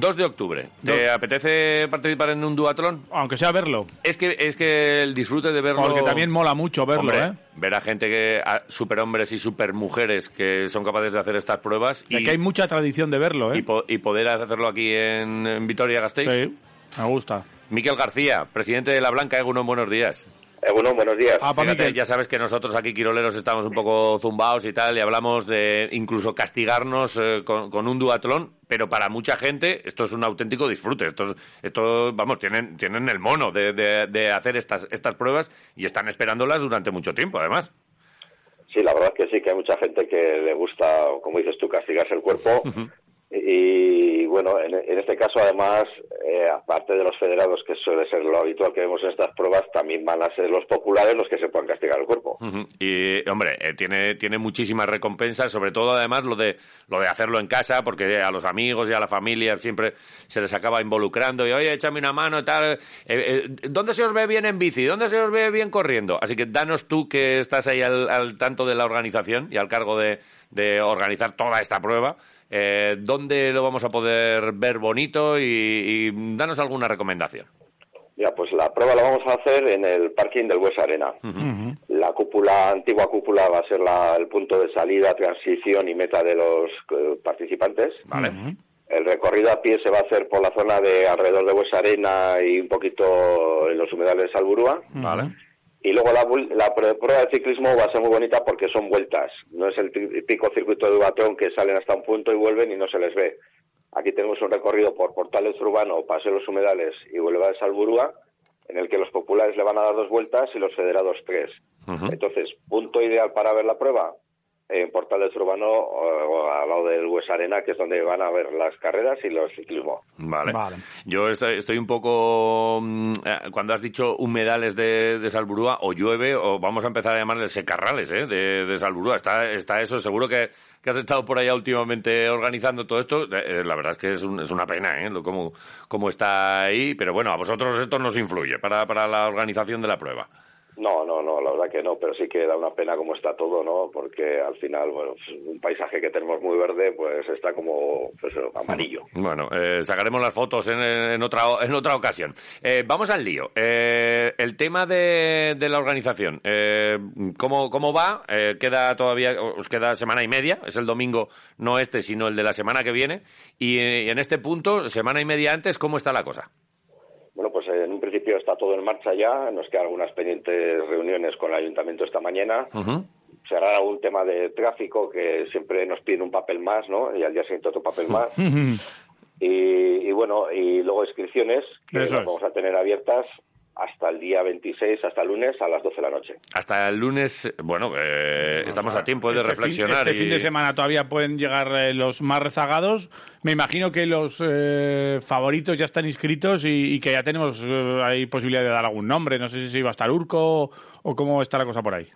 2 de octubre. ¿Te apetece participar en un duatlón? Aunque sea verlo. Es que, es que el disfrute de verlo... Porque también mola mucho verlo, Hombre, ¿eh? Ver a gente que... A superhombres y supermujeres que son capaces de hacer estas pruebas. Es que hay mucha tradición de verlo, ¿eh? y, po- y poder hacerlo aquí en, en Vitoria-Gasteiz. Sí, me gusta. Miquel García, presidente de La Blanca, Egunon, buenos días. Eh, bueno, buenos días. Ah, Fíjate, ya sabes que nosotros aquí, quiroleros, estamos un poco zumbados y tal, y hablamos de incluso castigarnos eh, con, con un duatlón, pero para mucha gente esto es un auténtico disfrute. Esto, esto vamos, tienen, tienen el mono de, de- de hacer estas, estas pruebas y están esperándolas durante mucho tiempo, además. Sí, la verdad es que sí, que hay mucha gente que le gusta, como dices tú, castigarse el cuerpo. Y bueno, en, en este caso además, aparte de los federados, que suele ser lo habitual que vemos en estas pruebas, también van a ser los populares los que se puedan castigar el cuerpo. Y, hombre, eh, tiene, tiene muchísimas recompensas, sobre todo, además, lo de, lo de hacerlo en casa, porque a los amigos y a la familia siempre se les acaba involucrando y, oye, échame una mano y tal. Eh, eh, ¿Dónde se os ve bien en bici? ¿Dónde se os ve bien corriendo? Así que danos tú que estás ahí al, al tanto de la organización y al cargo de, de organizar toda esta prueba. Eh, ¿Dónde lo vamos a poder ver bonito? Y, y danos alguna recomendación. Mira, pues la prueba la vamos a hacer en el parking del Hues Arena. La cúpula, antigua cúpula, va a ser la- el punto de salida, transición y meta de los eh, participantes. ¿Vale? El recorrido a pie se va a hacer por la zona de alrededor de Hues Arena y un poquito en los humedales de Salburúa. ¿Vale? Y luego la, la pr- prueba de ciclismo va a ser muy bonita porque son vueltas. No es el típico circuito de Duatón que salen hasta un punto y vuelven y no se les ve. Aquí tenemos un recorrido por Portales Urbano, Paseo los Humedales y Huelva de Salburúa, en el que los populares le van a dar dos vueltas y los federados tres. Entonces, punto ideal para ver la prueba en Portales Urbano o, o al lado del Hues Arena, que es donde van a ver las carreras y los ciclismo. Vale. Vale. Yo estoy, estoy un poco. mm, eh, Cuando has dicho humedales de, de Salburúa, o llueve, o vamos a empezar a llamarle secarrales ¿eh? de, de Salburúa. Está, está eso. Seguro que, que has estado por allá últimamente organizando todo esto. Eh, eh, la verdad es que es, un- es una pena ¿eh? lo- cómo, cómo está ahí. Pero bueno, a vosotros esto nos influye para, para la organización de la prueba. No, no, no, la verdad que no, pero sí que da una pena cómo está todo, ¿no? Porque al final, bueno, pues, un paisaje que tenemos muy verde, pues está como pues, amarillo. Bueno, eh, sacaremos las fotos en, en otra, en otra ocasión. Eh, vamos al lío. Eh, el tema de, la organización. Eh, ¿cómo, ¿Cómo va? Eh, queda todavía, os queda semana y media. Es el domingo, no este, sino el de la semana que viene. Y en este punto, semana y media antes, ¿cómo está la cosa? Bueno, pues en un principio está todo en marcha ya, nos quedan algunas pendientes reuniones con el ayuntamiento esta mañana. Ujú. Será algún tema de tráfico que siempre nos piden un papel más, ¿no? Y al día siguiente otro papel más. y, y bueno, y luego inscripciones que Eso las vamos a tener abiertas hasta el día 26, hasta el lunes a las 12 de la noche. Hasta el lunes, bueno, eh, estamos a tiempo de Este fin- reflexionar. Este fin, de semana todavía pueden llegar eh, los más rezagados. Me imagino que los eh, favoritos ya están inscritos y, y que ya tenemos eh, hay posibilidad de dar algún nombre. No sé si va a estar Urco o, o cómo está la cosa por ahí.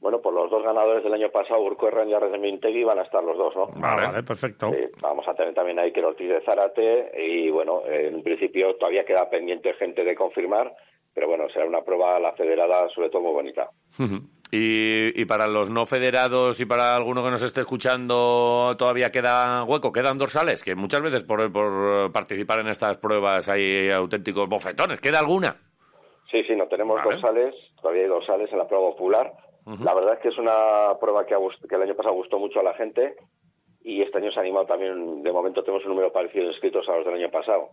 Bueno, pues los dos ganadores del año pasado, Urco Herrán y Arres de Mintegui, van a estar los dos, ¿no? Vale. Ah, vale, perfecto. Sí, a tener también ahí que Ortiz de Zárate y bueno, en un principio todavía queda pendiente gente de confirmar, pero bueno, será una prueba la federada sobre todo muy bonita. Y, y para los no federados y para alguno que nos esté escuchando todavía queda hueco, quedan dorsales, que muchas veces por, por participar en estas pruebas hay auténticos bofetones. ¿Queda alguna? Sí, sí, no tenemos Vale. dorsales, todavía hay dorsales en la prueba popular. La verdad es que es una prueba que, que el año pasado gustó mucho a la gente y este año se ha animado también, de momento tenemos un número parecido de inscritos a los del año pasado.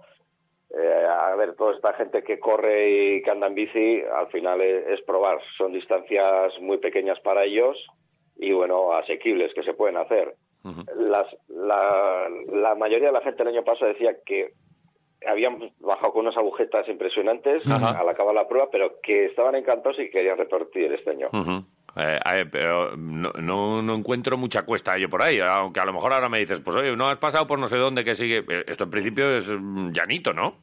Eh, a ver, toda esta gente que corre y que anda en bici, al final es, es probar. Son distancias muy pequeñas para ellos y, bueno, asequibles que se pueden hacer. Las, la, la mayoría de la gente el año pasado decía que habían bajado con unas agujetas impresionantes Ajá. al acabar la prueba, pero que estaban encantados y querían repetir este año. Ujú. Eh, pero no, no, encuentro mucha cuesta yo por ahí, aunque a lo mejor ahora me dices, pues oye, no has pasado por no sé dónde que sigue. Eh, esto en principio es mm, llanito, ¿no?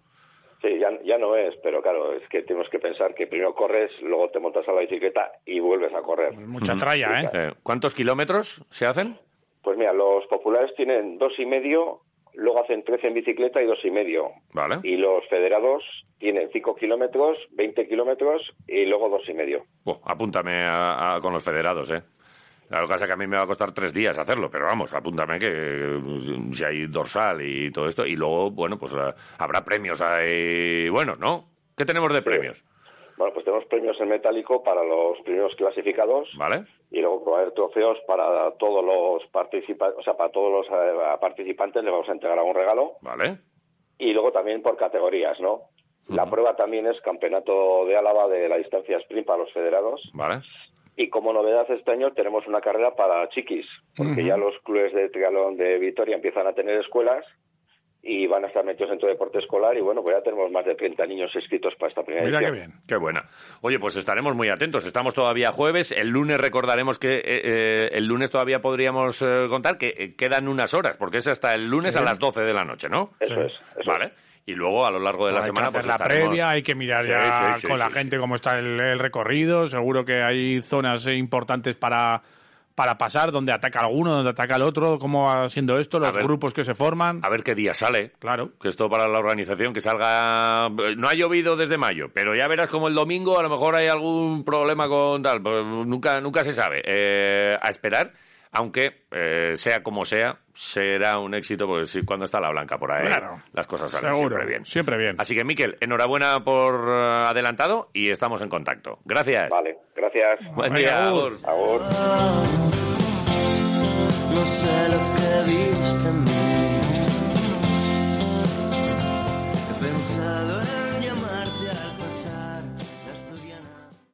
Sí, ya, ya no es, pero claro, es que tenemos que pensar que primero corres, luego te montas a la bicicleta y vuelves a correr. Mucha tralla, ¿eh? ¿Cuántos kilómetros se hacen? Pues mira, los populares tienen dos y medio luego hacen 13 en bicicleta y dos y medio. Vale. Y los federados tienen 5 kilómetros, 20 kilómetros y luego dos y medio. apúntame con los federados, ¿eh? La cosa es que a mí me va a costar tres días hacerlo, pero vamos, apúntame que si hay dorsal y todo esto. Y luego, bueno, pues eh, habrá premios ahí. Bueno, ¿no? ¿Qué tenemos de premios? Bueno, pues tenemos premios en metálico para los primeros clasificados. Vale y luego va a haber trofeos para todos los participantes, o sea, para todos los eh, participantes les vamos a entregar un regalo. Vale. Y luego también por categorías, ¿no? La prueba también es campeonato de Álava de la distancia sprint para los federados. Vale. Y como novedad este año tenemos una carrera para chiquis, porque ya los clubes de triatlón de Vitoria empiezan a tener escuelas y van a estar metidos en todo deporte escolar y bueno, pues ya tenemos más de 30 niños inscritos para esta primera Mira qué bien. Qué buena. Oye, pues estaremos muy atentos. Estamos todavía jueves. El lunes recordaremos que eh, eh, el lunes todavía podríamos eh, contar que quedan unas horas, porque es hasta el lunes a las 12 de la noche, ¿no? Eso es. vale. Y luego a lo largo de la semana pues la previa, hay que mirar ya con la gente cómo está el recorrido. Seguro que hay zonas importantes para para pasar, donde ataca alguno, donde ataca el otro, cómo va siendo esto, los grupos que se forman. A ver qué día sale. Claro. Que esto para la organización, que salga... No ha llovido desde mayo, pero ya verás como el domingo a lo mejor hay algún problema con tal. Pues nunca, nunca se sabe. Eh, a esperar aunque eh, sea como sea, será un éxito porque si, cuando está la blanca por ahí, las cosas salen siempre bien. Siempre bien. Así que, Miquel, enhorabuena por eh, adelantado y estamos en contacto. Gracias. Vale, gracias. Buen día. Agur. No sé lo que viste en